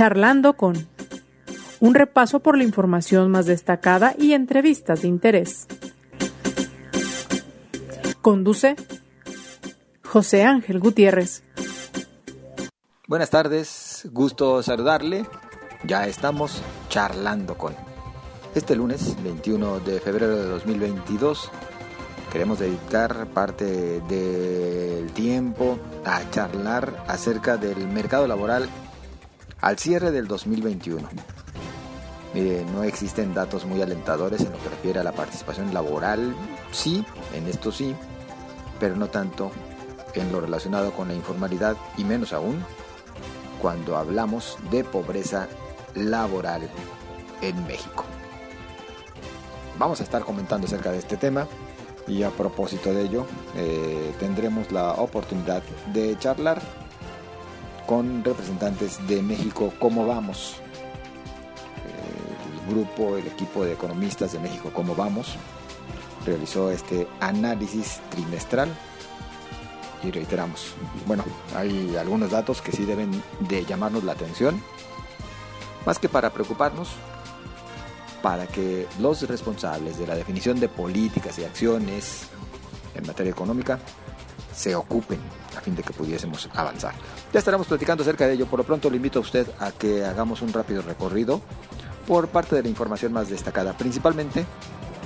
Charlando con un repaso por la información más destacada y entrevistas de interés. Conduce José Ángel Gutiérrez. Buenas tardes, gusto saludarle. Ya estamos charlando con. Este lunes 21 de febrero de 2022 queremos dedicar parte del tiempo a charlar acerca del mercado laboral al cierre del 2021. Mire, no existen datos muy alentadores en lo que refiere a la participación laboral, sí, en esto sí, pero no tanto en lo relacionado con la informalidad y menos aún cuando hablamos de pobreza laboral en México. Vamos a estar comentando acerca de este tema y a propósito de ello eh, tendremos la oportunidad de charlar con representantes de México. Cómo Vamos, el grupo, el equipo de economistas de México Cómo Vamos realizó este análisis trimestral y reiteramos, bueno, hay algunos datos que sí deben de llamarnos la atención, más que para preocuparnos, para que los responsables de la definición de políticas y acciones en materia económica se ocupen a fin de que pudiésemos avanzar. Ya estaremos platicando acerca de ello. Por lo pronto le invito a usted a que hagamos un rápido recorrido por parte de la información más destacada, principalmente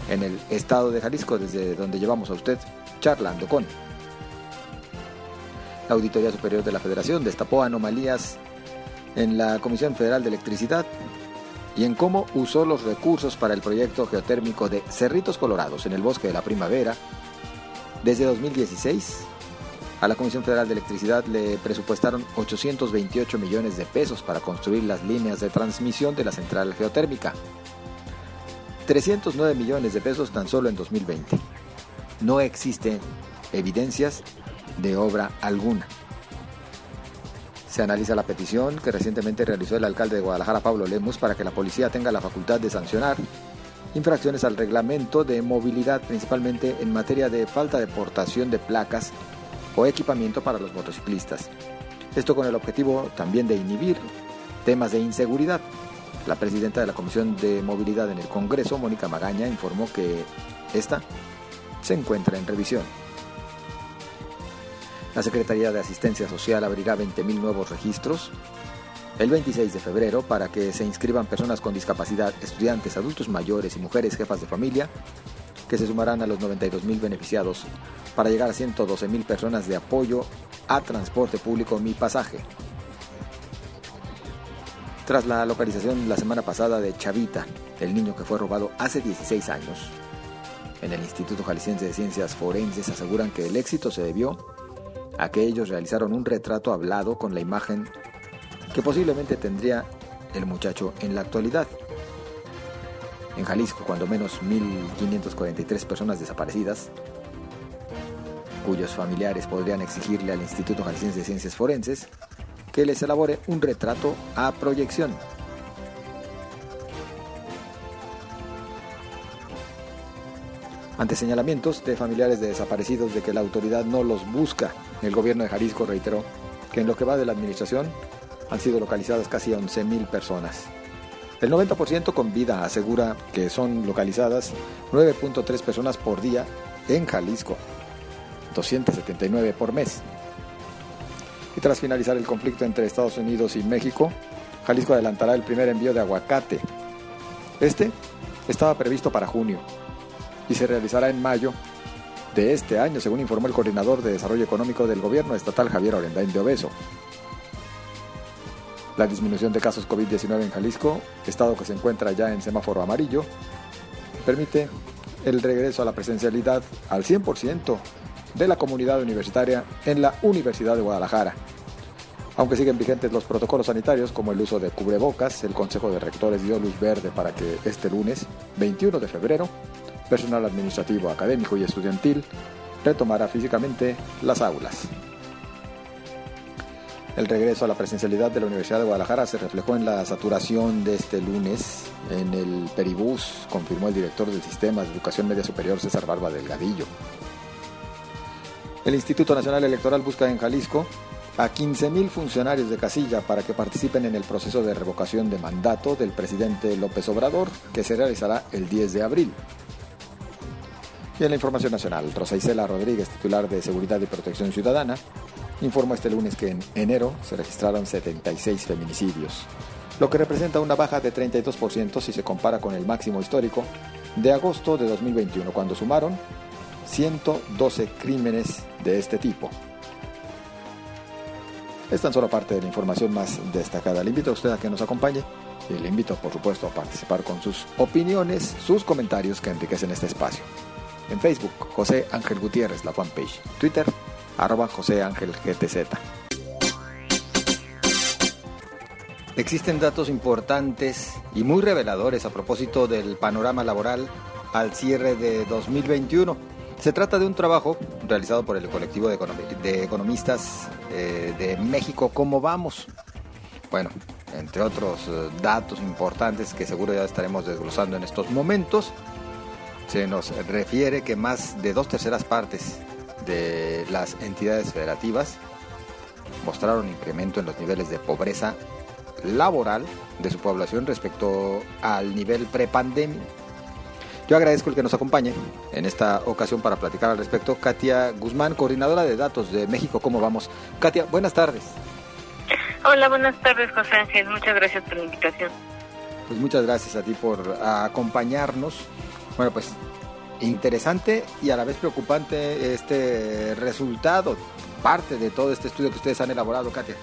en el estado de Jalisco, desde donde llevamos a usted charlando con. La Auditoría Superior de la Federación destapó anomalías en la Comisión Federal de Electricidad y en cómo usó los recursos para el proyecto geotérmico de Cerritos Colorados en el Bosque de la Primavera. Desde 2016, a la Comisión Federal de Electricidad le presupuestaron 828 millones de pesos para construir las líneas de transmisión de la central geotérmica. 309 millones de pesos tan solo en 2020. No existen evidencias de obra alguna. Se analiza la petición que recientemente realizó el alcalde de Guadalajara, Pablo Lemus, para que la policía tenga la facultad de sancionar infracciones al reglamento de movilidad, principalmente en materia de falta de portación de placas o equipamiento para los motociclistas. Esto con el objetivo también de inhibir temas de inseguridad. La presidenta de la Comisión de Movilidad en el Congreso, Mónica Magaña, informó que esta se encuentra en revisión. La Secretaría de Asistencia Social abrirá 20.000 nuevos registros el 26 de febrero para que se inscriban personas con discapacidad, estudiantes, adultos mayores y mujeres jefas de familia, que se sumarán a los 92.000 beneficiados para llegar a 112.000 personas de apoyo a transporte público Mi Pasaje. Tras la localización la semana pasada de Chavita, el niño que fue robado hace 16 años, en el Instituto Jalisciense de Ciencias Forenses aseguran que el éxito se debió a que ellos realizaron un retrato hablado con la imagen que posiblemente tendría el muchacho en la actualidad. En Jalisco, cuando menos 1.543 personas desaparecidas, cuyos familiares podrían exigirle al Instituto Jalisciense de Ciencias Forenses que les elabore un retrato a proyección. Ante señalamientos de familiares de desaparecidos de que la autoridad no los busca, el gobierno de Jalisco reiteró que en lo que va de la administración han sido localizadas casi 11.000 personas. El 90% con vida asegura que son localizadas 9.3 personas por día en Jalisco, 279 por mes. Y tras finalizar el conflicto entre Estados Unidos y México, Jalisco adelantará el primer envío de aguacate. Este estaba previsto para junio y se realizará en mayo de este año, según informó el coordinador de Desarrollo Económico del Gobierno Estatal Javier Orendain de Obeso. La disminución de casos COVID-19 en Jalisco, estado que se encuentra ya en semáforo amarillo, permite el regreso a la presencialidad al 100% de la comunidad universitaria en la Universidad de Guadalajara. Aunque siguen vigentes los protocolos sanitarios como el uso de cubrebocas, el Consejo de Rectores dio luz verde para que este lunes, 21 de febrero, personal administrativo, académico y estudiantil retomara físicamente las aulas. El regreso a la presencialidad de la Universidad de Guadalajara se reflejó en la saturación de este lunes en el Peribús, confirmó el director del Sistema de Educación Media Superior César Barba Delgadillo. El Instituto Nacional Electoral busca en Jalisco a 15.000 funcionarios de casilla para que participen en el proceso de revocación de mandato del presidente López Obrador, que se realizará el 10 de abril. Y en la información nacional, Rosa Isela Rodríguez, titular de Seguridad y Protección Ciudadana, informó este lunes que en enero se registraron 76 feminicidios, lo que representa una baja de 32% si se compara con el máximo histórico de agosto de 2021, cuando sumaron 112 crímenes de este tipo. Es tan solo parte de la información más destacada. Le invito a usted a que nos acompañe y le invito, por supuesto, a participar con sus opiniones, sus comentarios que enriquecen este espacio. En Facebook, José Ángel Gutiérrez, la fanpage. Twitter, arroba José Ángel GTZ. Existen datos importantes y muy reveladores a propósito del panorama laboral al cierre de 2021. Se trata de un trabajo realizado por el colectivo de, economistas eh, de México, ¿Cómo vamos? Bueno, entre otros eh, datos importantes que seguro ya estaremos desglosando en estos momentos, se nos refiere que más de dos terceras partes de las entidades federativas mostraron incremento en los niveles de pobreza laboral de su población respecto al nivel prepandemia. Yo agradezco el que nos acompañe en esta ocasión para platicar al respecto. Katia Guzmán, coordinadora de datos de México, ¿cómo vamos? Katia, buenas tardes. Hola, buenas tardes, José Ángel. Muchas gracias por la invitación. Pues muchas gracias a ti por acompañarnos. Bueno, pues interesante y a la vez preocupante este resultado, parte de todo este estudio que ustedes han elaborado, Katia.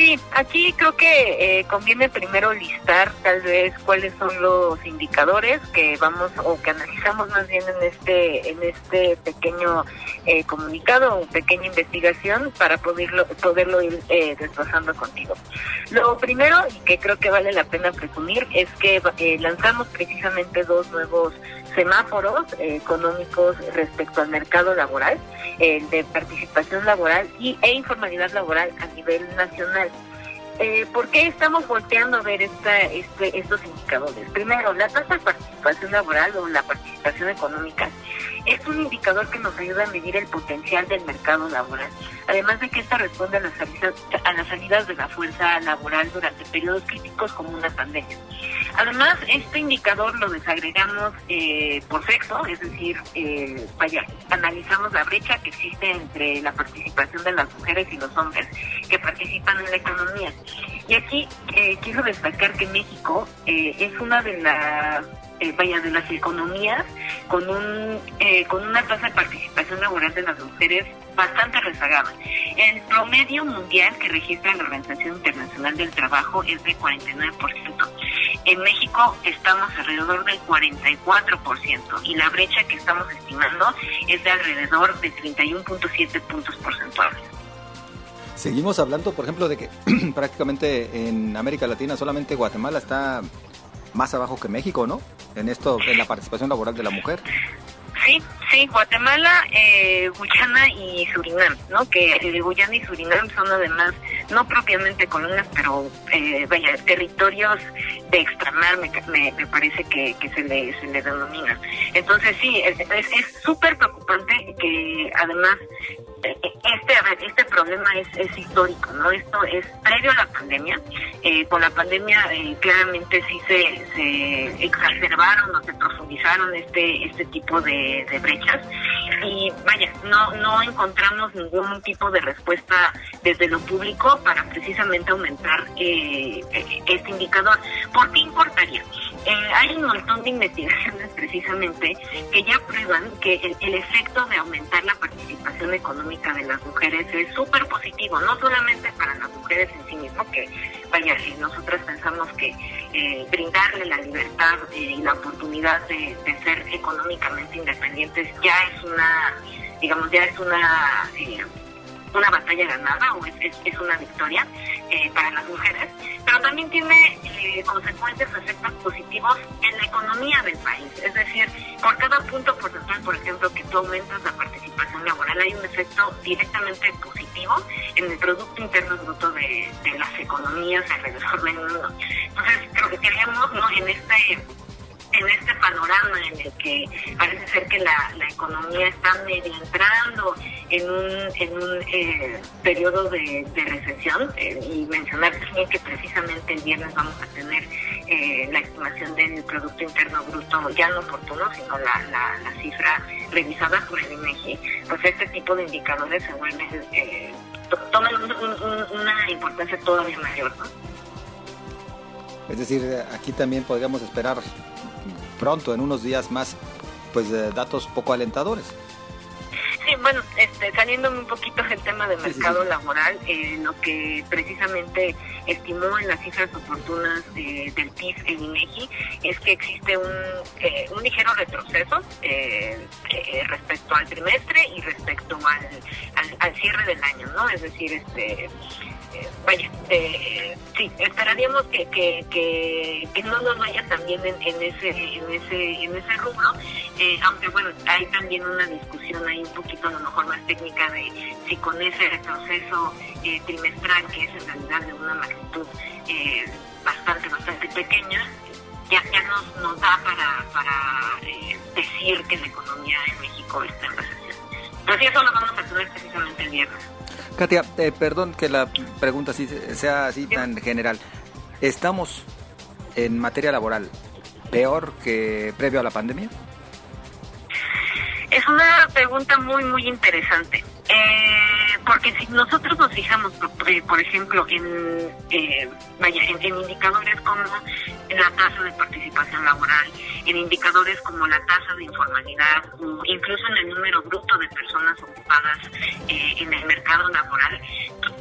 Sí, aquí creo que eh, conviene primero listar tal vez cuáles son los indicadores que vamos o que analizamos más bien en este en este pequeño eh, comunicado o pequeña investigación para poderlo poderlo ir eh, contigo. Lo primero y que creo que vale la pena presumir es que eh, lanzamos precisamente dos nuevos semáforos económicos respecto al mercado laboral, el de participación laboral y, e informalidad laboral a nivel nacional. Eh, ¿Por qué estamos volteando a ver esta, este, estos indicadores? Primero, la tasa de participación laboral o la participación económica es un indicador que nos ayuda a medir el potencial del mercado laboral, además de que esta responde a las salidas, a las salidas de la fuerza laboral durante periodos críticos como una pandemia. Además, este indicador lo desagregamos eh, por sexo, es decir, eh, vaya, analizamos la brecha que existe entre la participación de las mujeres y los hombres que participan en la economía. Y aquí eh, quiero destacar que México eh, es una de las eh, vaya de las economías con un eh, con una tasa de participación laboral de las mujeres bastante rezagada. El promedio mundial que registra la Organización Internacional del Trabajo es de 49%. En México estamos alrededor del 44% y la brecha que estamos estimando es de alrededor de 31.7 puntos porcentuales. Seguimos hablando, por ejemplo, de que prácticamente en América Latina solamente Guatemala está más abajo que México, ¿no? En esto, en la participación laboral de la mujer. Sí, sí, Guatemala, eh, Guyana y Surinam, ¿no? Que Guyana y Surinam son además, no propiamente colonias, pero eh, vaya, territorios de extramar, me, me, parece que, que, se, le, se le denomina. Entonces sí, es súper preocupante que además este, a ver, este problema es, es histórico, ¿no? Esto es previo a la pandemia. Eh, con la pandemia eh, claramente sí se, se exacerbaron o se profundizaron este, este tipo de, brechas. Y vaya, no, no encontramos ningún tipo de respuesta desde lo público para precisamente aumentar eh, este indicador. ¿Por qué importaría? Eh, hay un montón de investigaciones precisamente que ya prueban que el, efecto de aumentar la participación económica de las mujeres es súper positivo, no solamente para las mujeres en sí mismo, que vaya, si nosotros pensamos que eh, brindarle la libertad eh, y la oportunidad de, ser económicamente independientes ya es una, digamos, ya es una una batalla ganada o es, es, una victoria eh, para las mujeres, pero también tiene eh, consecuencias efectos positivos en la economía del país. Es decir, por cada punto porcentual, por ejemplo, que tú aumentas la participación laboral, hay un efecto directamente positivo en el Producto Interno Bruto de, las economías alrededor del mundo. Entonces, creo que queríamos ¿no? en este en este panorama en el que parece ser que la, la economía está medio entrando en un, en un eh, periodo de, recesión eh, y mencionar también que precisamente el viernes vamos a tener eh, la estimación del Producto Interno Bruto ya no oportuno, sino la, la, la cifra revisada por el INEGI, pues este tipo de indicadores se vuelven, eh, toman un, un, una importancia todavía mayor. Es decir, aquí también podríamos esperar pronto, en unos días más, pues datos poco alentadores. Sí, bueno, este, saliéndome un poquito del tema del mercado sí, sí, sí. laboral, eh, lo que precisamente estimó en las cifras oportunas de, del PIB el INEGI es que existe un, eh, un ligero retroceso eh, eh respecto al trimestre y respecto al, al, al, cierre del año, ¿no? Es decir, este vaya, eh, sí, esperaríamos que, que, que, no nos vaya también en, en, ese en ese en ese rubro, eh, aunque bueno, hay también una discusión ahí un poquito a lo mejor más técnica de si con ese retroceso eh, trimestral, que es en realidad de una magnitud eh, bastante, bastante pequeña, ya, ya nos, nos da para, para eh, decir que la economía en México está en recesión. Entonces eso lo vamos a tener precisamente el viernes. Katia, eh, perdón que la pregunta así, sea así tan general. ¿Estamos en materia laboral peor que previo a la pandemia? Es una pregunta muy, muy interesante. Eh, porque si nosotros nos fijamos, por, por ejemplo, en, eh, vaya, en, indicadores como la tasa de participación laboral, en indicadores como la tasa de informalidad, o incluso en el número bruto de personas ocupadas eh, en el mercado laboral,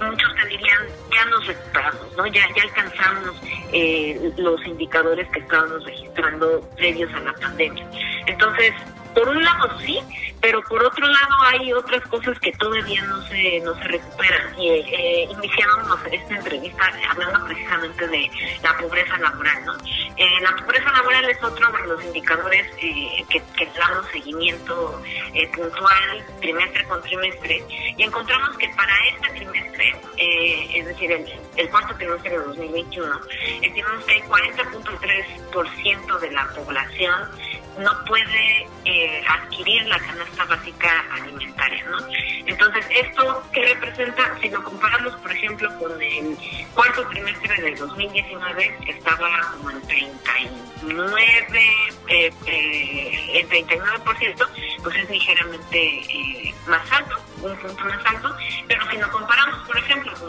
muchos te dirían, ya nos recuperamos, ¿no? Ya, ya alcanzamos eh, los indicadores que estábamos registrando previos a la pandemia. Entonces, por un lado sí, pero por otro lado hay otras cosas que todavía no se no se recuperan. Y eh, iniciábamos esta entrevista hablando precisamente de la pobreza laboral no eh, la pobreza laboral es otro de los indicadores eh, que, que damos seguimiento eh, puntual trimestre con trimestre y encontramos que para este trimestre eh, es decir el, el, cuarto trimestre de 2021 estimamos que hay 40.3% de la población no puede eh, adquirir la canasta básica alimentaria, ¿no? Entonces, ¿esto qué representa? Si lo comparamos, por ejemplo, con el cuarto trimestre del 2019, que estaba como en 39, eh, eh, el 39%, pues es ligeramente eh, más alto, un punto más alto, pero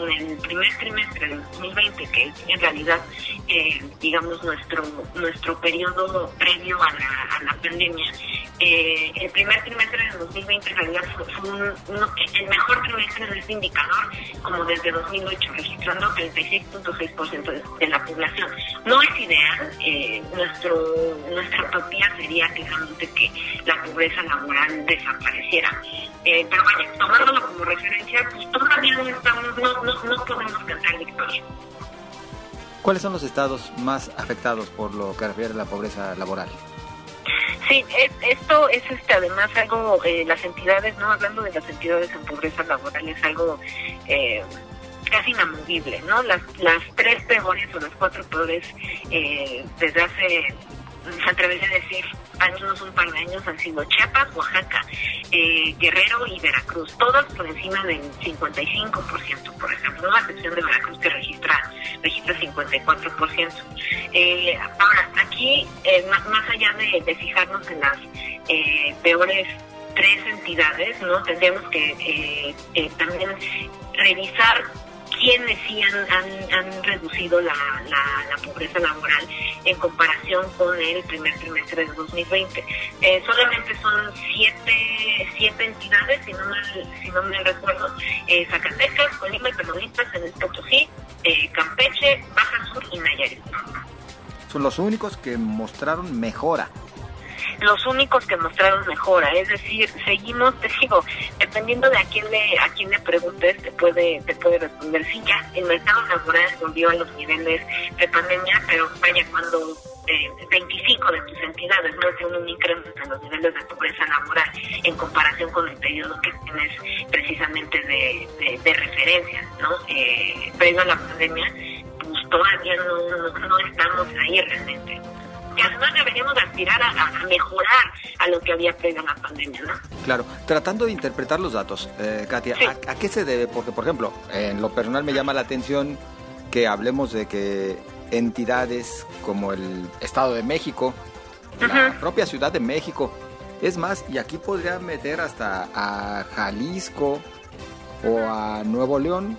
con el primer trimestre del 2020, que es en realidad, eh, digamos, nuestro nuestro periodo previo a la, a la pandemia, eh, el primer trimestre del 2020 en realidad fue, un, el mejor trimestre de este indicador como desde 2008, registrando 36.6% de, la población. No es ideal, eh, nuestro, nuestra utopía sería claramente que la pobreza laboral desapareciera. Eh, pero vaya, tomándolo como referencia, pues todavía no estamos, no, no podemos cantar victoria. ¿Cuáles son los estados más afectados por lo que refiere a la pobreza laboral? Sí, es, esto es este además algo, eh, las entidades, no hablando de las entidades en pobreza laboral, es algo eh, casi inamovible, ¿no? Las, las tres peores o las cuatro peores eh, desde hace, se atrevería a decir, al menos un par de años han sido Chiapas, Oaxaca, eh, Guerrero y Veracruz, todas por encima del 55%, por ejemplo, no a excepción de Veracruz que registra registra 54%. Eh, ahora, aquí, eh, más, más, allá de, de, fijarnos en las eh, peores tres entidades, no tendríamos que también revisar quienes sí han, han, reducido la, la, pobreza laboral en comparación con el primer trimestre de 2020. Eh, solamente son siete, siete entidades, si no me, si no me recuerdo, eh, Zacatecas, Colima y Tamaulipas, en el Potosí, eh, Campeche, Baja Sur y Nayarit. Son los únicos que mostraron mejora los únicos que mostraron mejora, es decir, seguimos, te digo, dependiendo de a quién le a quién le preguntes, te puede te puede responder sí ya el mercado laboral volvió a los niveles de pandemia, pero vaya cuando eh, 25 de tus entidades no tienen un incremento en los niveles de pobreza laboral en comparación con el periodo que tienes precisamente de, de, referencia, ¿no? Eh, previo a la pandemia, pues todavía no, no estamos ahí realmente. Que además deberíamos aspirar a, mejorar a lo que había previo a la pandemia, ¿no? Claro, tratando de interpretar los datos, eh, Katia, ¿a, qué se debe? Porque, por ejemplo, en lo personal me llama la atención que hablemos de que entidades como el Estado de México, la propia Ciudad de México, es más, y aquí podría meter hasta a Jalisco o a Nuevo León,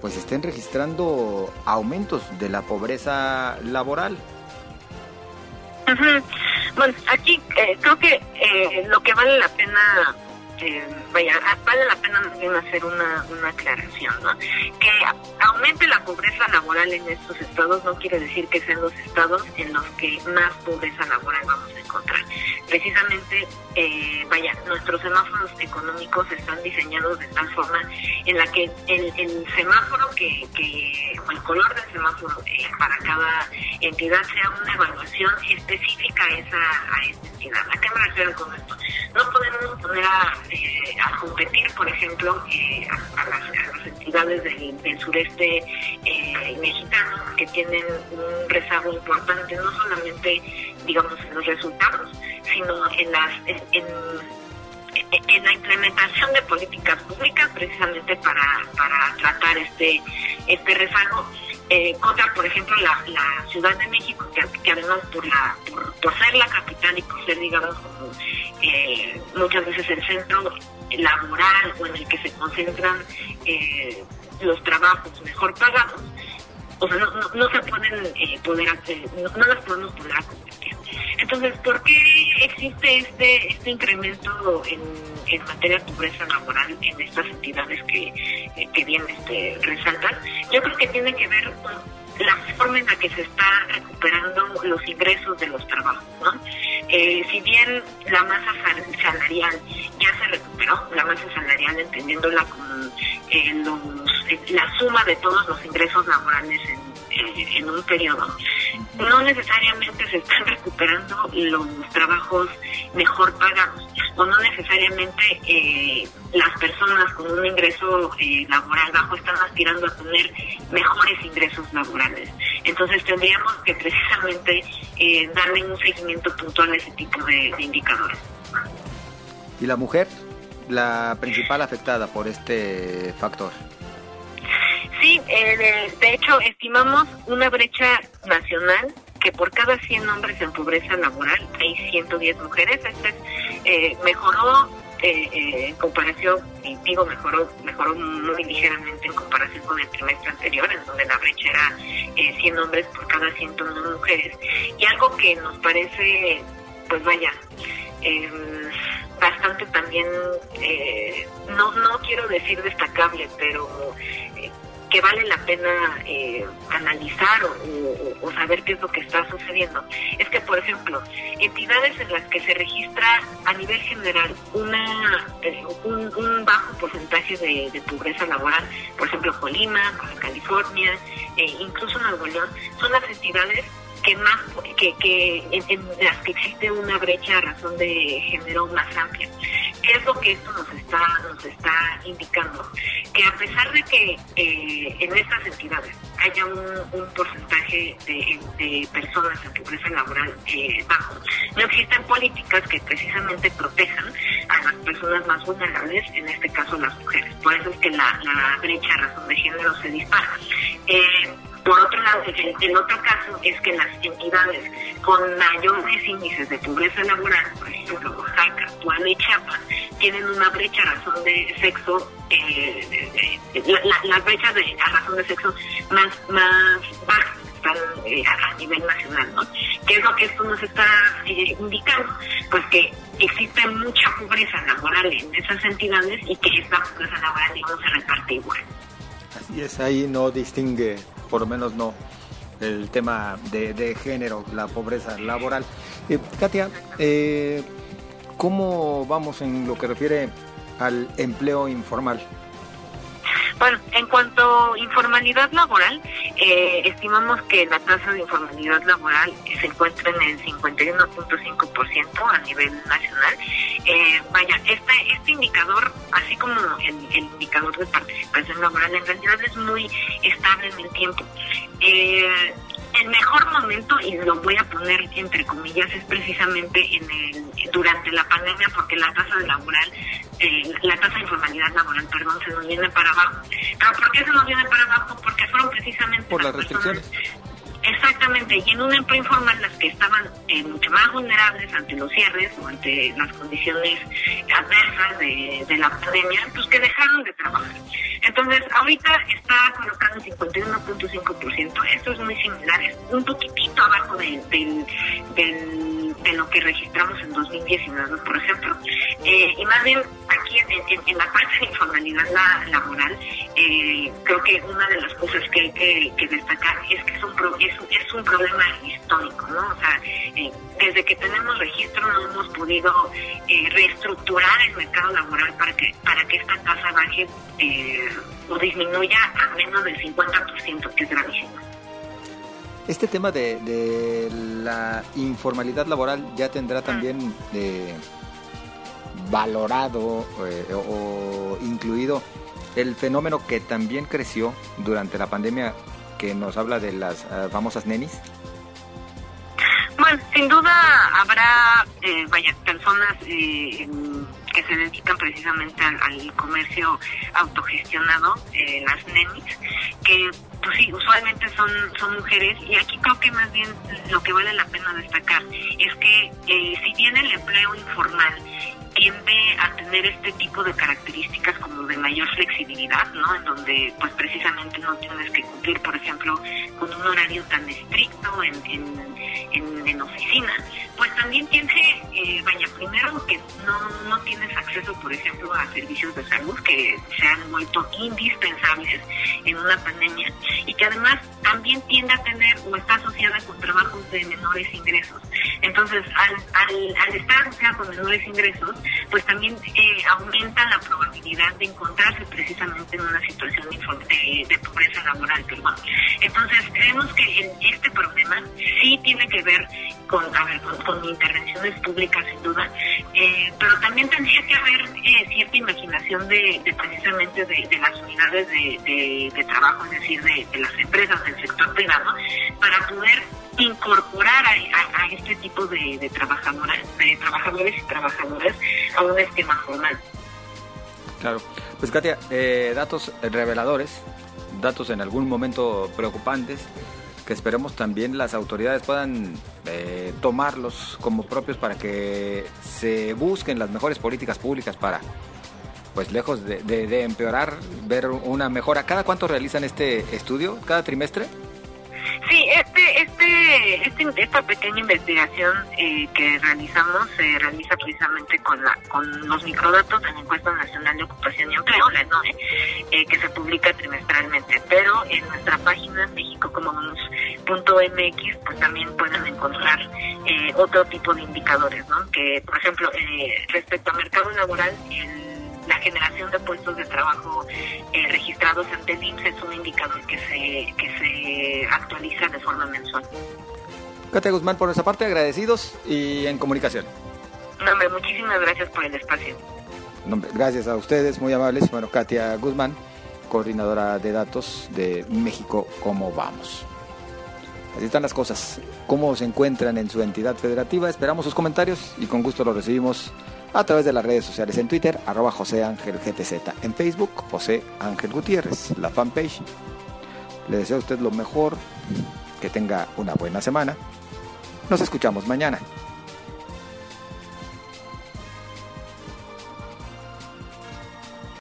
pues estén registrando aumentos de la pobreza laboral. Bueno, aquí eh, creo que eh, lo que vale la pena eh, vaya, vale la pena hacer una, una aclaración, ¿no? Que aumente la pobreza laboral en estos estados no quiere decir que sean los estados en los que más pobreza laboral vamos a encontrar. Precisamente, eh, vaya, nuestros semáforos económicos están diseñados de tal forma en la que el, el semáforo que, que, el color del semáforo eh, para cada entidad sea una evaluación específica a esa, entidad. ¿A qué me refiero con esto? No podemos poner a eh, a competir, por ejemplo, eh, a, las, entidades del, sureste eh, mexicano que tienen un rezago importante, no solamente, digamos, en los resultados, sino en las en, la implementación de políticas públicas precisamente para, para tratar este este rezago eh, contra, por ejemplo, la, la, Ciudad de México, que, además por, la, por, ser la capital y por ser, digamos, como, eh, muchas veces el centro laboral o en el que se concentran eh, los trabajos mejor pagados, o sea, no, no, se pueden poder hacer, no, las podemos poner a. Entonces, ¿por qué existe este, este incremento en, en materia de pobreza laboral en estas entidades que, eh, que bien este, resaltan? Yo creo que tiene que ver con la forma en la que se está recuperando los ingresos de los trabajos. ¿no? Eh, si bien la masa salarial ya se recuperó, la masa salarial entendiéndola como eh, los, la suma de todos los ingresos laborales en en un periodo, no necesariamente se están recuperando los trabajos mejor pagados o no necesariamente eh, las personas con un ingreso eh, laboral bajo están aspirando a tener mejores ingresos laborales. Entonces tendríamos que precisamente eh, darle un seguimiento puntual a ese tipo de indicadores. ¿Y la mujer? La principal afectada por este factor. Sí, eh, de, hecho, estimamos una brecha nacional que por cada 100 hombres en pobreza laboral hay 110 mujeres. Este eh, mejoró eh, eh, en comparación, y digo mejoró, mejoró muy ligeramente en comparación con el trimestre anterior, en donde la brecha era 100 hombres por cada 101 mujeres. Y algo que nos parece, pues vaya, em, bastante también, no, no quiero decir destacable, pero que vale la pena eh, analizar o, saber qué es lo que está sucediendo. Es que, por ejemplo, entidades en las que se registra a nivel general una eh, un, bajo porcentaje de, pobreza laboral, por ejemplo, Colima, California, eh, incluso Nuevo León, son las entidades que más que, que en, las que existe una brecha a razón de género más amplia. ¿Qué es lo que esto nos está nos está indicando? Que a pesar de que eh, en estas entidades haya un, porcentaje de, personas en pobreza laboral eh, bajo, no existen políticas que precisamente protejan a las personas más vulnerables, en este caso las mujeres. Por eso es que la, brecha a razón de género se dispara. Eh, por otro lado, el, otro caso es que las entidades con mayores índices de pobreza laboral, por ejemplo, Oaxaca, Puebla y Chiapas, tienen una brecha a razón de sexo, eh, la, brecha de, a razón de sexo más, más baja eh, a nivel nacional, ¿no? ¿Qué es lo que esto nos está eh, indicando? Pues que existe mucha pobreza laboral en esas entidades y que esta pobreza laboral no se reparte igual. Así es, ahí no distingue por lo menos no el tema de, género, la pobreza laboral. Eh, Katia, eh, ¿cómo vamos en lo que refiere al empleo informal? Bueno, en cuanto a informalidad laboral, eh, estimamos que la tasa de informalidad laboral se encuentra en el 51.5% a nivel nacional. Eh, vaya, este, este indicador, así como el, indicador de participación laboral, en realidad es muy estable en el tiempo. Eh, el mejor momento, y lo voy a poner entre comillas, es precisamente en el, durante la pandemia, porque la tasa de laboral, eh, la tasa de informalidad laboral, perdón, se nos viene para abajo. ¿Pero por qué se nos viene para abajo? Porque fueron precisamente por las restricciones. Exactamente, y en un empleo informal las que estaban eh, mucho más vulnerables ante los cierres o ante las condiciones adversas de, la pandemia, pues que dejaron de trabajar. Entonces, ahorita está colocado en 51.5%, esto es muy similar, es un poquitito abajo de, del, del, de lo que registramos en 2019, por ejemplo. Eh, y más bien, aquí en, la parte de informalidad la, laboral, eh, creo que una de las cosas que hay que, destacar es que es un, problema histórico, ¿no? O sea, eh, desde que tenemos registro no hemos podido reestructurar el mercado laboral para que, para que esta tasa baje o disminuya a menos del 50%, que es gravísimo. Este tema de, de la informalidad laboral ya tendrá también eh, valorado eh, o incluido el fenómeno que también creció durante la pandemia que nos habla de las uh, famosas nenis. Bueno, sin duda habrá, eh, vaya, personas eh, que se dedican precisamente al, comercio autogestionado, eh, las nenis, que pues sí, usualmente son, son mujeres. Y aquí creo que más bien lo que vale la pena destacar es que eh, si bien el empleo informal tiende a tener este tipo de características como de mayor flexibilidad, ¿no? En donde pues precisamente no tienes que cumplir, por ejemplo, con un horario tan estricto en, en, oficina, pues también tiene, eh, vaya, primero que no, no tienes acceso, por ejemplo, a servicios de salud que se han vuelto indispensables en una pandemia y que además también tiende a tener o está asociada con trabajos de menores ingresos. Entonces, al, al, al estar asociada con menores ingresos, pues también eh, aumenta la probabilidad de encontrarse precisamente en una situación de, pobreza laboral. Perdón. Entonces, creemos que en este problema sí tiene que ver con, a ver, con, con intervenciones públicas, sin duda, eh, pero también tendría que haber eh, cierta imaginación de, precisamente de, las unidades de, trabajo, es decir, de, las empresas del sector privado, para poder incorporar a este tipo de, de trabajadoras, de trabajadores y trabajadoras un esquema formal. Claro, pues Katia, eh, datos reveladores, datos en algún momento preocupantes, que esperemos también las autoridades puedan eh, tomarlos como propios para que se busquen las mejores políticas públicas para, pues lejos de empeorar, ver una mejora. ¿Cada cuánto realizan este estudio? ¿Cada trimestre? Este, este, esta pequeña investigación eh, que realizamos se realiza precisamente con la, con los microdatos de la encuesta nacional de ocupación y empleo, la NOE, eh, que se publica trimestralmente. Pero en nuestra página mexicocommons.mx pues también pueden encontrar eh, otro tipo de indicadores, ¿no? Que, por ejemplo, eh, respecto a mercado laboral, el la generación de puestos de trabajo eh, registrados ante el IMSS es un indicador que se, forma mensual. Katia Guzmán, por nuestra parte, agradecidos y en comunicación. No, hombre, muchísimas gracias por el espacio. No, hombre, gracias a ustedes, muy amables. Bueno, Katia Guzmán, coordinadora de datos de México, ¿cómo vamos? Así están las cosas. ¿Cómo se encuentran en su entidad federativa? Esperamos sus comentarios y con gusto los recibimos a través de las redes sociales en Twitter, arroba José Ángel GTZ, en Facebook, José Ángel Gutiérrez, la fanpage. Le deseo a usted lo mejor, que tenga una buena semana. Nos escuchamos mañana.